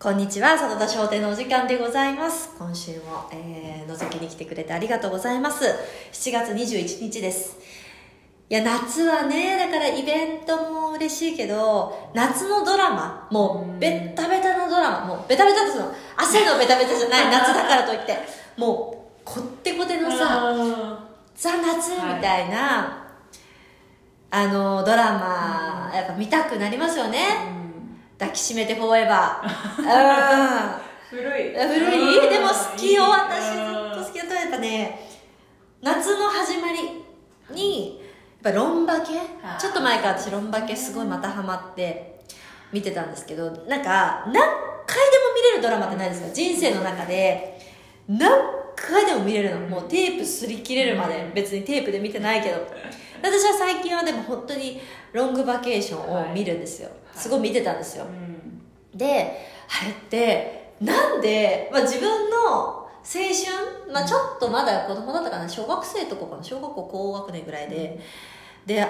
こんにちは、佐田商店のお時間でございます。今週も、えー、覗きに来てくれてありがとうございます。7月21日です。いや、夏はね、だからイベントも嬉しいけど、夏のドラマ、もう、ベッタベタのドラマ、もう、ベタベタですの、汗のベタベタじゃない、夏だからといって、もう、こってこてのさ、ザ・夏みたいな、あの、ドラマ、やっぱ見たくなりますよね。抱きしめてフォーエバー。うん。古い。古い。でも好きよ。私ずっと好きだったやっぱね夏の始まりにやっぱロンバケ？ちょっと前から私ロンバケすごいまたハマって見てたんですけどなんか何回でも見れるドラマってないですか？人生の中で。何回でも見れるの。もうテープ擦り切れるまで。別にテープで見てないけど。私は最近はでも本当にロングバケーションを見るんですよすごい見てたんですよ。うん。であれってなんで、まあ、自分の青春、まあ、ちょっとまだ子供だったかな小学生とかかな小学校高学年ぐらいで。で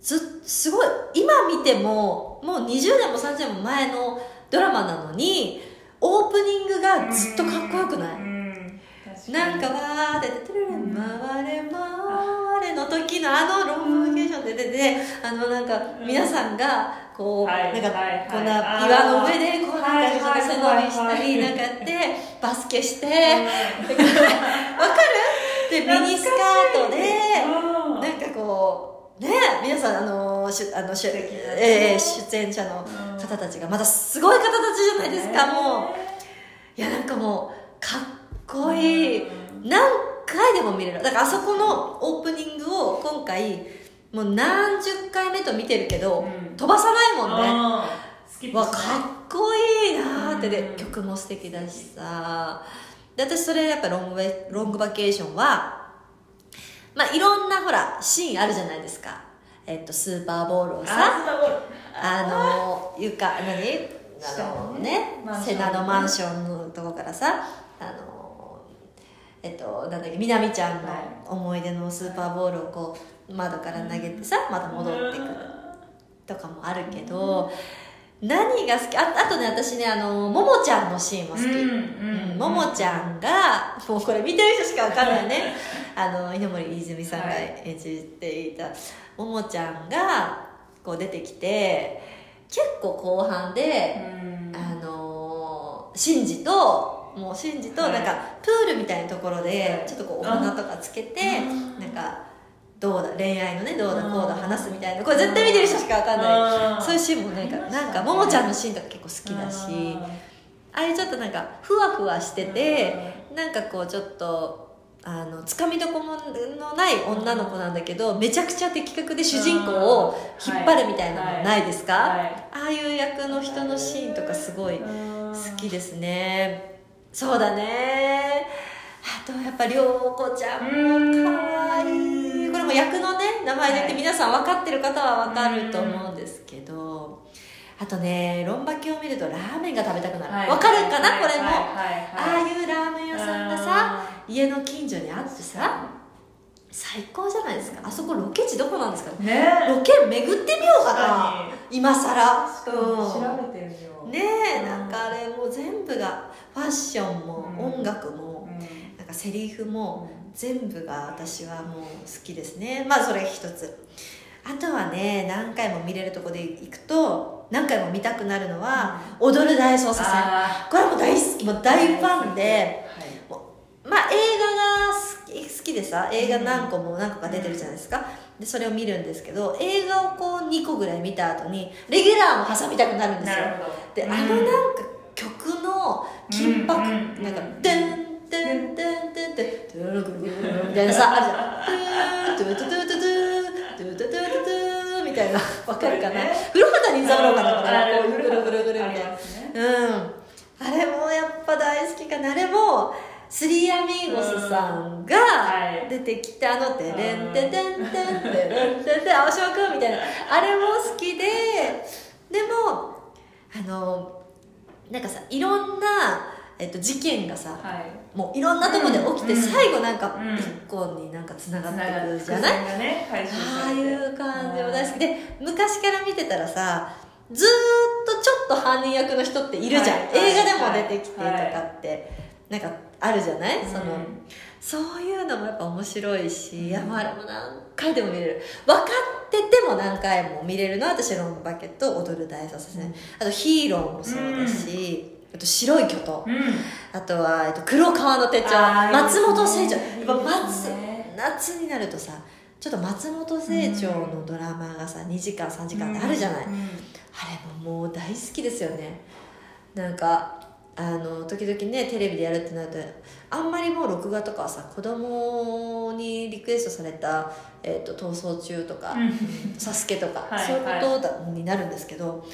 ずすごい今見てももう20年も30年も前のドラマなのにオープニングがずっとかっこよくない、なんかわーって「トゥルルン回れ回れ」の時のあのロングバケーションで出ててあのなんか皆さんがこうはいなんかこんな岩の上でこうなんかはい背伸びしたはいりなんかやってバスケしてわかる？でミニスカートでうん。なんかこうね皆さんあのしゅあのしえー出演者の方たちがまたすごい方たちじゃないですかもう。いやなんかもうかっこいい、う何回でも見れる。だからあそこのオープニングを今回もう何十回目と見てるけど、うん。飛ばさないもんね。わかっこいいなーってで、うん。曲も素敵だしさ。で私それやっぱロングバロングバケーションはまあいろんなほらシーンあるじゃないですか。えっとスーパーボールをさあの床何？あのねマンション。セナのマンションのとこからさあのえっとなんだっけみなみちゃんのはい。思い出のスーパーボールをこう窓から投げてさまた戻ってくるとかもあるけど何が好きああとね私ねあのももちゃんのシーンも好き、うんうん。うんももちゃんがもうこれ見てる人しかわかんないね。あの稲森泉さんがはい演じていたももちゃんがこう出てきて結構後半で、うん。あのシンジともうシンジとはいなんかプールみたいなところでちょっとこうお花とかつけてうん。なんかどうだ恋愛のねどうだこうだ話すみたいな。これ絶対見てる人しかわかんない。そういうシーンもなんかなんかももちゃんのシーンとか結構好きだしああいうちょっとなんかふわふわしててなんかこうちょっとあのつかみどころのない女の子なんだけどめちゃくちゃ的確で主人公を引っ張るみたいなのないですか、はい。ああいう役の人のシーンとかすごい好好きですね。そうだね。あとやっぱ涼子ちゃんも可愛い。これも役のね名前で言って皆さん分かってる方は分かると思うんですけどあとねロンバケを見るとラーメンが食べたくなる。分かるかな？これも。ああいうラーメン屋さんがさ家の近所にあってさ最高じゃないですか。あそこロケ地どこなんですか？ね。ねロケ巡ってみようかな。今さら調べてみよう。ねえなんかあれもう全部がファッションもうん。音楽もうん。なんかセリフも全部が私はもう好きですね。まあそれ一つ。あとはね何回も見れるとこで行くと何回も見たくなるのは「踊る大捜査線。あ」これも大好きもうー大ファンではい。まあ映画が好き好きでさ映画何個も何個か出てるじゃないですか。でそれを見るんですけど映画をこう2個ぐらい見た後にレギュラーも挟みたくなるんですよ。で、うんあのなんか曲の緊迫、なんか「テンテンテンテンテントゥルルルルル」みたいなさあるじゃん「トゥートゥトゥトゥトゥトゥトゥトゥトゥトゥ」みたいなわかるかな古畑任三郎かなこあれこういうぐるぐるぐるみたいなうんあれもやっぱ大好きかなあれもスリーアミーゴスさんが出てきてあの「テレンテテンテンテレンテンテン青島君」みたいなあれも好きででもあのなんかさいろんな、えっと、事件がさはいもういろんなとこで起きて、うん。最後なんかうん。一個になんかつながってくるつじゃない、がね回収ああいう感じも大好き。で昔から見てたらさずーっとちょっと犯人役の人っているじゃん、はい映画でも出てきてとかはいって、なんかあるじゃない、そのうん。そういうのもやっぱ面白いし、いやもうあれも何回でも見れる。分かってても何回も見れるのは私ロンバケと踊る大捜査線、あとヒーローもそうだし、あと白い巨頭うん。あとは、えっと、黒川の手帳。松本清張。やっぱ松ね。夏になるとさちょっと松本清張のドラマがさ2時間3時間ってあるじゃない、うんあれももう大好きですよね。なんかあの時々ねテレビでやるってなるとあんまりもう録画とかはさ子供にリクエストされた「えー、と逃走中」とか「サスケとか、はい。そういうことだ、になるんですけど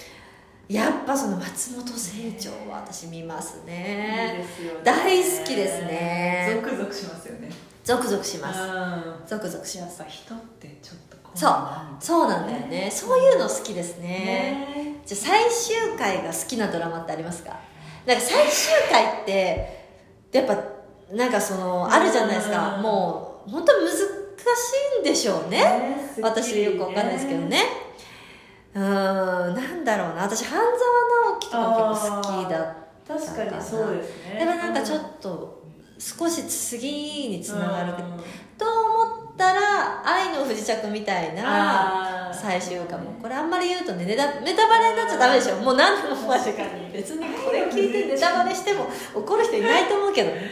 やっぱその松本清張は私見ますね。ね。大好きですね。ゾクゾクしますよね。ゾクゾクします。うん。ゾクゾクします。人ってちょっとこそう。そうなんだよね。そういうの好きですね。ね。じゃあ最終回が好きなドラマってありますか？なんか最終回ってやっぱなんかそのあるじゃないですか。うん。もう本当難しいんでしょうね。ね。私よくわかんないですけどねうーんなんだろうな。私半沢直樹とか結構好きだ確かにそうですね。でもなんかちょっと少し次につながるうん。と思ったら「愛の不時着」みたいな最終回も。これあんまり言うとねネタネタバレになっちゃダメでしょ。もう何でも確かに。別にこれ聞いてネタバレしても怒る人いないと思うけどね。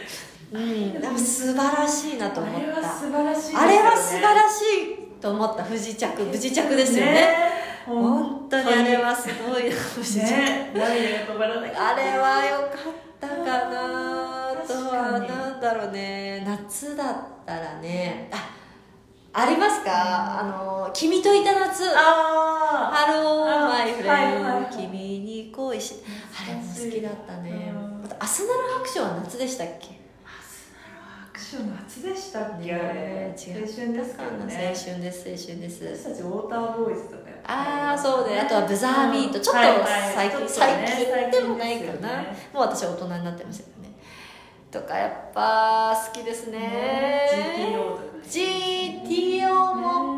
うん。でも素晴らしいなと思あれはった素晴らしいね。あれは素晴らしいと思った。不時着不時着ですよね本当にあれはすごいね涙が止まらないあれは良かったかなあとはになんだろうね。夏だったらね。あありますか、あの「君といた夏」あハロー。あマイフレンド君に恋しあれも好きだったね。うんあと「アスナル白書」は夏でしたっけ？アクション夏でしたっけ？ね青春ですけどね。青春です青春です。私たちウォーターボーイズとかやってああそうであとはブザービート。ちょっとはいはい。最近、ちょっと最ね近でもないかな、ね。もう私は大人になってましたけどね。とかやっぱ好きですね。ね。GTO とか GTO も。ね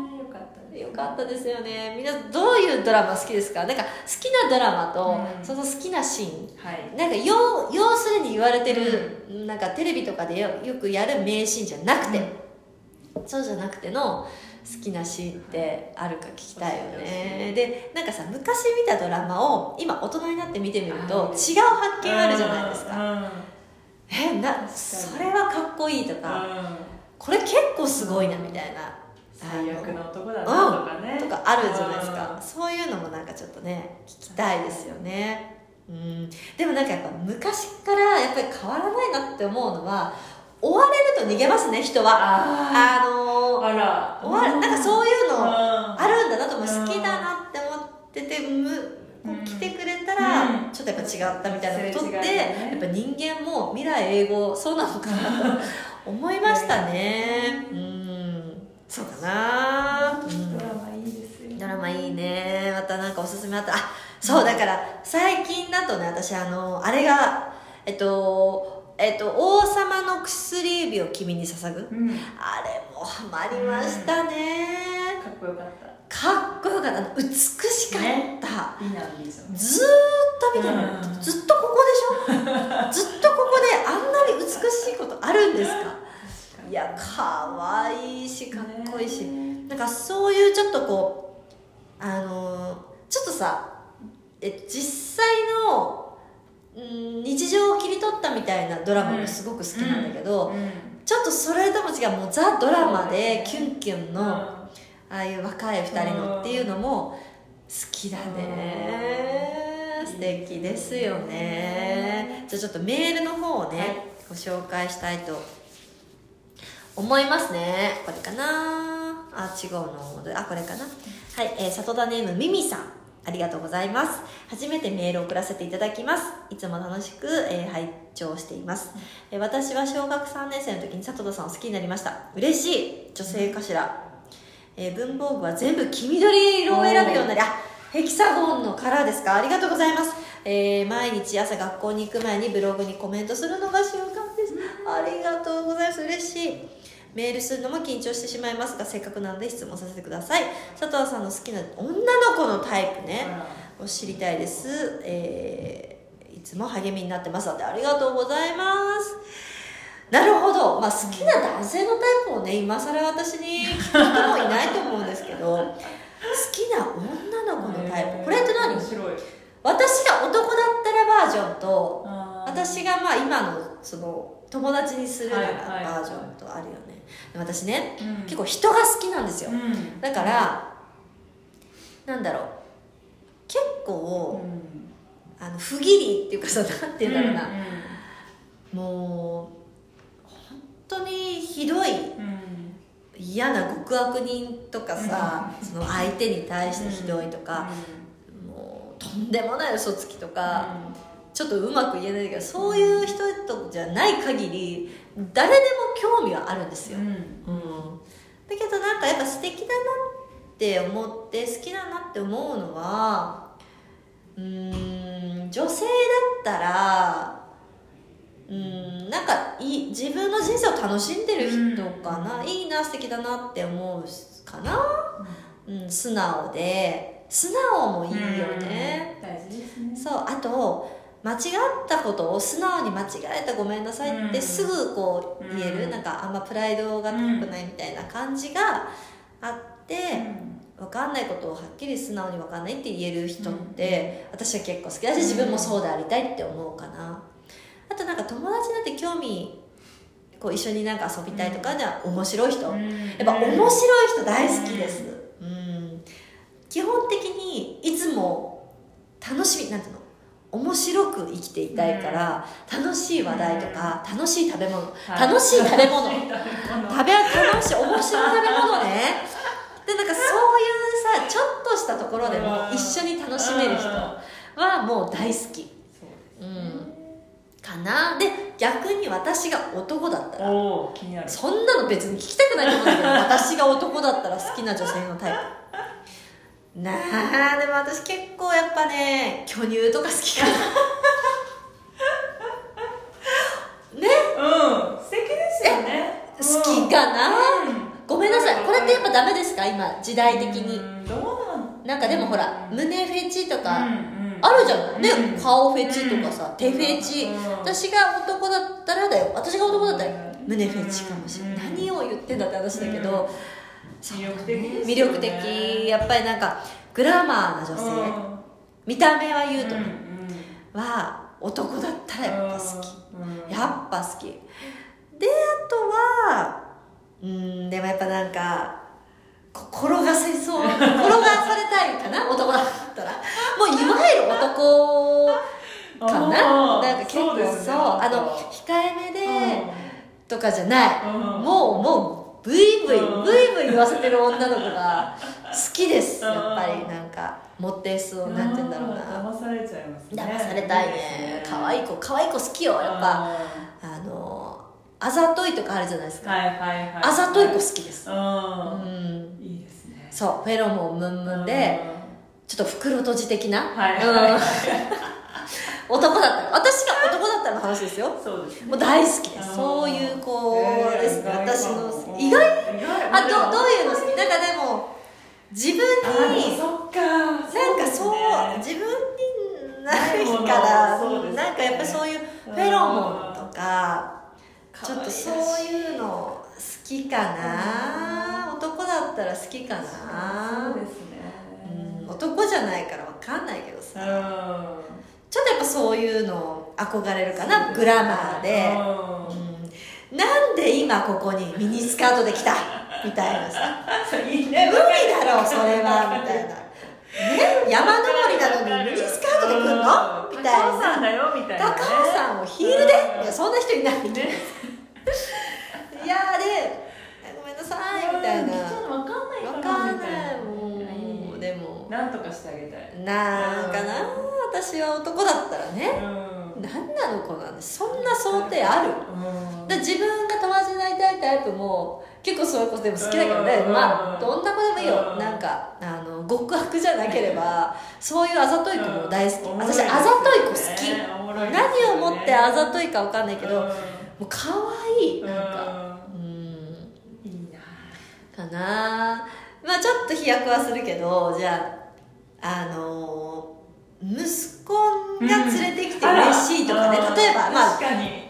よかったですよね。みんなどういうドラマ好きですか？なんか好きなドラマと、うん。その好きなシーン。はい。なんか要要するに言われてる、なんかテレビとかでよよくやる名シーンじゃなくて、そうじゃなくての好きなシーンってあるか聞きたいよね。でなんかさ昔見たドラマを今大人になって見てみるとうん違う発見あるじゃないですか。うん。えなそれはかっこいいとかうん。これ結構すごいなみたいな最悪な男だなとかね。とかあるじゃないですか。そういうのもなんかちょっとね聞きたいですよね。うん。でもなんかやっぱ昔からやっぱり変わらないなって思うのは追われると逃げますね人は。ああのーーあら。追われなんかそういうのああるんだなと思う。うん好きだなって思っててむこう来てくれたらうん。ちょっとやっぱ違ったみたいなことって、やっぱ人間も未来英語そうなのかなと思いましたね。うんそうかな。うん。ドラマいいですよドラマいいね。またなんかおすすめあった。あそうだから最近だとね私あのあれがえっとえっと「王様の薬指を君に捧ぐ。うん」あれもハマりましたね。かっこよかった。かっこよかった。美しかった、ね。ずーっと見てる、うん。ずっとここでしょ？ずっとここであんなに美しいことあるんですか？いや可愛いしかっこいいし、ねなんかそういうちょっとこうあのーちょっとさえ実際のうん日常を切り取ったみたいなドラマもすごく好きなんだけど、うん。ちょっとそれとも違うもうザ・ドラマでキュンキュンの、うん。ああいう若い2人のっていうのも好きだね。うん。素敵ですよね。じゃあちょっとメールの方をね、はい。ご紹介したいと思いますね。これかな？あ違うの。あこれかな？はい、えー、里田ネームミミさん。ありがとうございます。初めてメールを送らせていただきます。いつも楽しく、えー拝聴しています、えー私は小学3年生の時に里田さんを好きになりました。嬉しい。女性かしら、えー文房具は全部黄緑色を選ぶようになりあヘキサゴンのカラーですか？ありがとうございます、えー毎日朝学校に行く前にブログにコメントするのが習慣です。ありがとうございます。嬉しいメールするのも緊張してしまいますがせっかくなので質問させてください。佐藤さんの好きな女の子のタイプね。を知りたいです、えーいつも励みになってます。のでありがとうございます。なるほど、まあ、好きな男性のタイプをね今更私に聞く人もいないと思うんですけど好きな女の子のタイプ。これって何？面白い。私が男だったらバージョンと私がまあ今のその友達にするなバージョンとあるよね。で私ねうん。結構人が好きなんですよ。うん。だからなんだろう。結う構ん。あの不義理っていうかさなんて言うんだろうな、もう本当にひどいうん。うん嫌な極悪人とかさ、その相手に対してひどいとか、もうとんでもない嘘つきとか、ちょっとうまく言えないけどそういう人とじゃない限り誰でも興味はあるんですよ、うん。うん、だけどなんかやっぱ素敵だなって思って好きだなって思うのはうーん女性だったらうーんなんかいい自分の人生を楽しんでる人かな、いいな素敵だなって思うかな、うん、素直で。素直もいいよね、大事ですね。そうあと間違ったことを素直に間違えたごめんなさいってうん。すぐこう言える、うん。なんかあんまプライドが高くないみたいな感じがあって、分かんないことをはっきり素直に分かんないって言える人って、私は結構好きだし自分もそうでありたいって思うかな。あとなんか友達だって興味こう一緒になんか遊びたいとかじゃ面白い人、やっぱ面白い人大好きです、うん、基本的にいつも楽しみなんていうの？面白く生きていたいから、楽しい話題とか、楽しい食べ物、楽しい食べ物。楽しい食べ楽しい面白い食べ物ね。でなんかそういうさちょっとしたところでも一緒に楽しめる人はもう大好き。うん。かな。で逆に私が男だったらそんなの別に聞きたくないと思うんだけど私が男だったら好きな女性のタイプなあでも私結構やっぱね巨乳とか好きかな。ね？うん素敵ですよね。好きかな、うん。ごめんなさい。これってやっぱダメですか？今時代的に。うんどうなん？なんかでもほら胸フェチとかうんうん。あるじゃん。ねうん。顔フェチとかさ手フェチ。うん。私が男だったらだよ。私が男だったらうん。胸フェチかもしれない。うん。何を言ってんだって話だけど魅力的ね。魅力的。やっぱりなんかグラマーな女性。見た目は言うとね。は男だったらやっぱ好き。やっぱ好き。であとはうんでもやっぱなんかこ転がせそう。転がされたいかな？男だったら。もういわゆる男かな？なんか結構そう。あの控えめでとかじゃない。うん。もうもうブイブイうん。ブイブイ言わせてる女の子が好きです。やっぱりなんか持ってそうなんて言うんだろうな。騙されちゃいますね。騙されたいね。可愛い子可愛い子好きよやっぱ。あのあざといとかあるじゃないですか。はいはいはい。あざとい子好きです。ううん。んいいですね。そうフェロモンムンムンでちょっと袋閉じ的な、はい。うん 男だったら私が男だったらの話ですよ。そうですね。もう大好きです。うんそういう子です。ね、えー私の意意外？外。あどどういうの好き？なんかでも自分あにそっか。なんかそう自分にないからなんかやっぱそういうフェロモンとかちょっとそういうの好きかな。男だったら好きかな。そうですね。うん。男じゃないから分かんないけどさ。うんちょっとやっぱそういうの憧れるかなグラマーで、うん、なんで今ここにミニスカートで来た？みたいなさ。うんいい無ね理だろそれはみたいな。ね？山登りなのにミニスカートで来るの？みたい高尾山なだよみたいなね。高尾山をヒールで？うんいやそんな人いない。ね。ないやーでごめんなさいみたいな。うんちょっとわかんない分かんない。いもいうでも。なんとかしてあげたい。なんかな私は男だったらねうん。何なの子なんでそんな想定ある？うん。で自分が友達になりたいタイプも結構そういう子でも好きだけどねうん。まあどんな子でもいいよ。うん。なんかあの極悪じゃなければそういうあざとい子も大好き。うん私あざとい子好き。ね。何をもってあざといか分かんないけどもう可愛い。なんかううん。いいな。かな。まあちょっと飛躍はするけどじゃああのー息子が連れてきて嬉しいとかね、うん。例えばまあ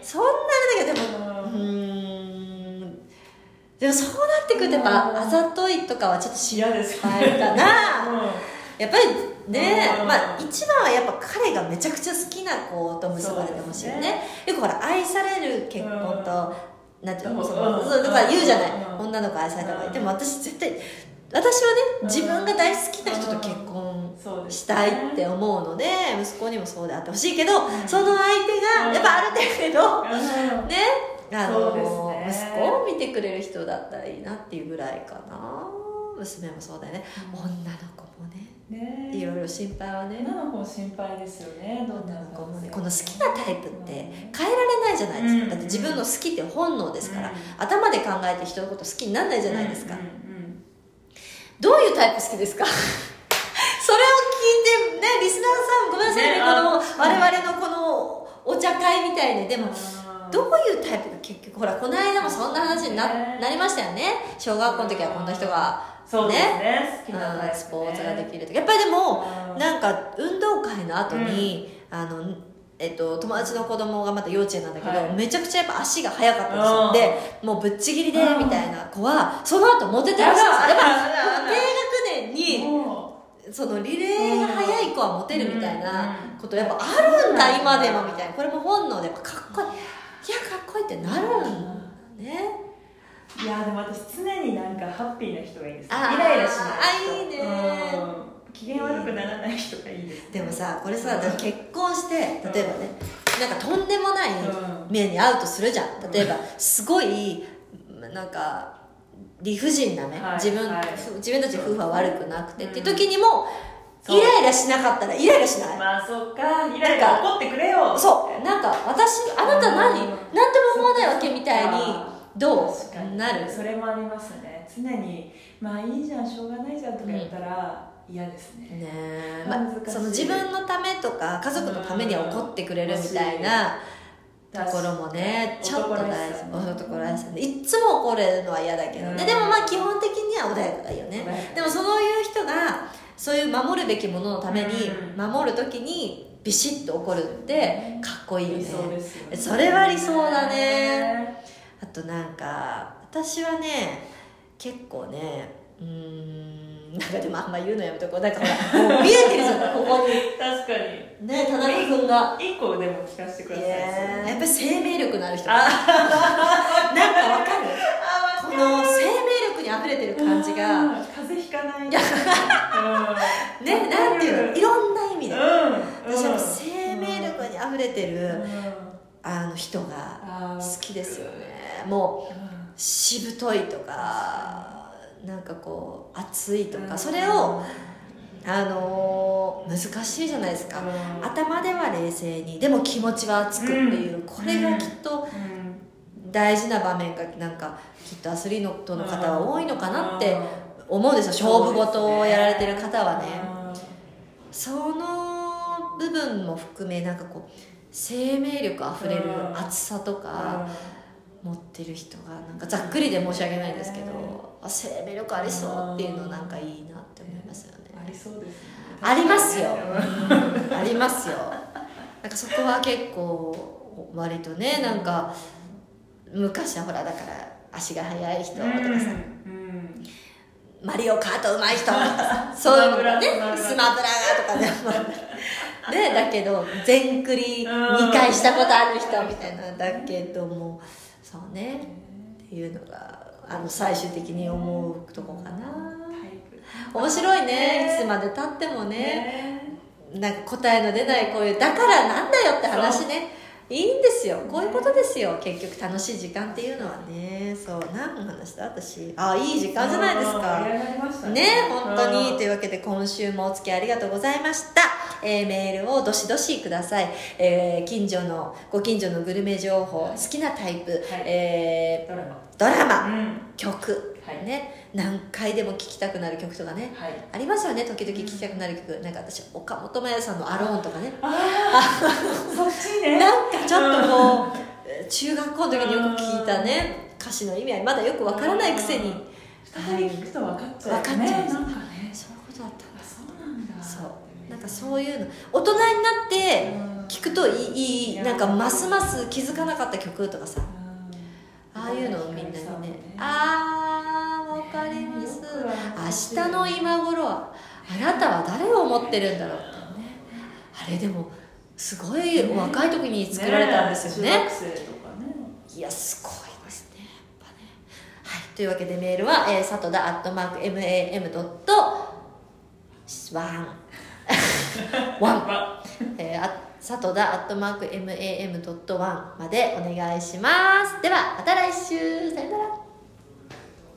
そんなあれだけどでもううん。でもそうなってくるとやっぱうん。あざといとかはちょっと知ら嫌ですないかな。やっぱりね、うん。まあ一番はやっぱ彼がめちゃくちゃ好きな子と結ばれてほしいよね。よくほら愛される結婚と、なんていうのその、うん。そうだから言うじゃない、うん。女の子愛された方がいい、うん。でも私絶対私はねうん。自分が大好きな人と結婚したいって思うので息子にもそうであってほしいけど、ん。その相手がやっぱある程度、うん。ねあのね。息子を見てくれる人だったらいいなっていうぐらいかな。娘もそうだよね、女の子もね。ね。いろいろ心配はね。女の子心配ですよね。女なの子もね。この好きなタイプって変えられないじゃないですか、うん。だって自分の好きって本能ですから、うん。頭で考えて人のこと好きにならないじゃないですか、うん。うん。どういうタイプ好きですか？それを聞いてねリスナーさんごめんなさいねねこのあ我々のこのお茶会みたいにでもどういうタイプが結局ほらこの間もそんな話にな,、ね。なりましたよね。小学校の時はこんな人がそうですね。ねうんスポーツができるとかやっぱりでもうん。なんか運動会の後に、あのえっと、友達の子供がまた幼稚園なんだけど、はい。めちゃくちゃやっぱ足が速かったんでもうぶっちぎりでうん。みたいな子はその後モテてらっしゃるんですよ。やっぱ低学年にもそのリレーが速い子はモテるみたいなうんことやっぱあるんだうん今でもみたいな。これも本能でやっぱかっこいい。いやかっこいいってなるんだね。ういやでも私常になんかハッピーな人がいいですイライラしない人。あいいね。うん。機嫌悪くならない人がいいですでもさこれさ結婚して例えばねなんかとんでもないうん。目に遭うとするじゃん。例えばすごいなんか理不尽な目、はい自分はい。ふ自分たち夫婦は悪くなくて、うん。っていう時にもイライラしなかったらイライラしない、まあそっか。イライラ怒ってくれよ。そう。なんか私あなた何、うん。何とも思わないわけみたいにどう？なる。それもありますね。常にまあいいじゃんしょうがないじゃんとか言ったら嫌ですね、ねえ、まその自分のためとか家族のためには怒ってくれるみたいなところもねちょっと大事男らしさね。いっつも怒れるのは嫌だけどね、うん。でもまあ基本的には穏やかがいいよね。穏やかでもそういう人がそういう守るべきもののためにうん。守る時にビシッと怒るってかっこいいよね。よね。それは理想だね。あとなんか私はね結構ねうーんなんかでもあんま言うのやめとこう。だから見えてるじゃんここに。確かにね田中君が。一個でも聞かせてください。いやっぱり生命力のある人。あ なんかわかる？あこの生命力に溢れてる感じが。うん風邪ひかない。ねなんていうの？いろんな意味で。うん私は生命力に溢れてるうん。あの人が好きですよね。もうしぶといとかなんかこう熱いとかそれをあのー難しいじゃないですか。うん。頭では冷静にでも気持ちは熱くっていう。これがきっとうん。大事な場面がなんかきっとアスリートの方は多いのかなって思うんですよ。勝負事をやられてる方はね。その部分も含めなんかこう生命力あふれるうん。熱さとうん。か持ってる人がなんかざっくりで申し訳ないですけどあ生命力ありそうっていうのなんかいいなりそうですね。ありますよ。ありますよ。なんかそこは結構割とねなんか昔はほらだから足が速い人とかさ、うん。マリオカート上手い人とかさ そういうのがね。スマブラがとかね。ま あねだけど全クリ2回したことある人みたいなだけどもそうね。っていうのがあの最終的に思うとこかな 面白いね。いつまでたってもね。なんか答えの出ないこういうだからなんだよって話ね。いいんですよ。こういうことですよ。結局楽しい時間っていうのはね。そう。何の話だ私？あいい時間じゃないですか。盛り上がりましたね。本当に。うんというわけで今週もお付き合いありがとうございました、えーメールをどしどしください、えー近所のご近所のグルメ情報。好きなタイプ、えドラマ。ードラマ、うん。曲、はいね何回でも聴きたくなる曲とかね。はい。ありますよね。時々聴きたくなる曲、なんか私岡本真也さんの「アローン」とかね。ああ そっちね。なんかちょっとこうえー中学校の時によく聞いたね歌詞の意味はまだよくわからないくせに。二人聞くと分かっちゃうよね。分かっちゃう。なんかね。そういうことだったんだ。あそうなんだ。そう。なんかそういうの。大人になってうん。聞くといいいいなんかますます気づかなかった曲とかさ。うん。ああいうのをみんなにね。ね。ああわかります明日の今頃はあなたは誰を思ってるんだろうってね。あれでもすごいお若い時に作られたんですよね。中学生とかね。いやすごいですね。やっぱね。はい。というわけでメールは、えー、さとだアットマーク MAM ドットワンワンえー、あさとだアットマーク MAM ドットワンまでお願いします。ではまた来週。さよなら